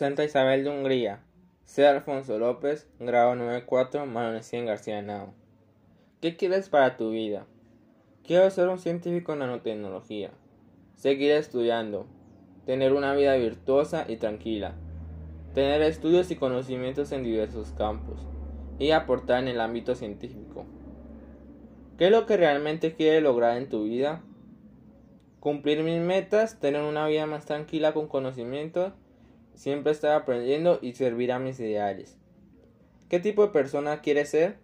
Santa Isabel de Hungría. C. Alfonso López, grado 94, Manuel García Nao. ¿Qué quieres para tu vida? Quiero ser un científico en nanotecnología. Seguir estudiando. Tener una vida virtuosa y tranquila. Tener estudios y conocimientos en diversos campos. Y aportar en el ámbito científico. ¿Qué es lo que realmente quieres lograr en tu vida? Cumplir mis metas, tener una vida más tranquila con conocimiento siempre estar aprendiendo y servir a mis ideales. ¿Qué tipo de persona quieres ser?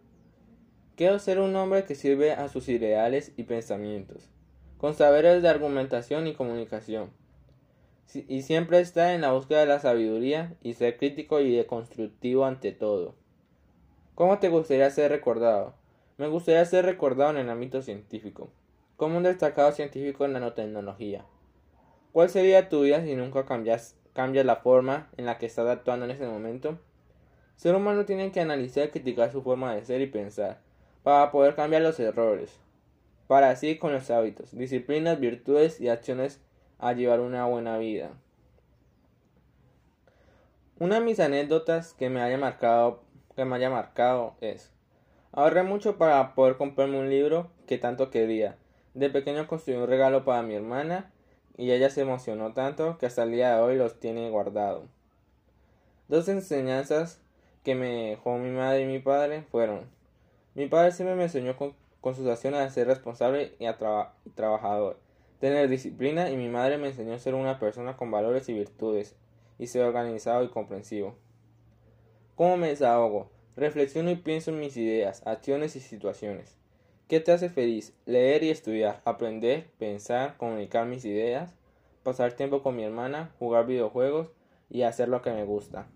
Quiero ser un hombre que sirve a sus ideales y pensamientos, con saberes de argumentación y comunicación, y siempre estar en la búsqueda de la sabiduría y ser crítico y constructivo ante todo. ¿Cómo te gustaría ser recordado? Me gustaría ser recordado en el ámbito científico, como un destacado científico en nanotecnología. ¿Cuál sería tu vida si nunca cambias cambia la forma en la que estás actuando en ese momento. ser humano tiene que analizar y criticar su forma de ser y pensar, para poder cambiar los errores, para así con los hábitos, disciplinas, virtudes y acciones a llevar una buena vida. Una de mis anécdotas que me haya marcado, que me haya marcado es ahorré mucho para poder comprarme un libro que tanto quería. De pequeño construí un regalo para mi hermana y ella se emocionó tanto que hasta el día de hoy los tiene guardado. Dos enseñanzas que me dejó mi madre y mi padre fueron mi padre siempre me enseñó con, sus acciones a ser responsable y, a trabajador, tener disciplina y mi madre me enseñó a ser una persona con valores y virtudes y ser organizado y comprensivo. ¿Cómo me desahogo? Reflexiono y pienso en mis ideas, acciones y situaciones. ¿Qué te hace feliz? Leer y estudiar, aprender, pensar, comunicar mis ideas, pasar tiempo con mi hermana, jugar videojuegos y hacer lo que me gusta.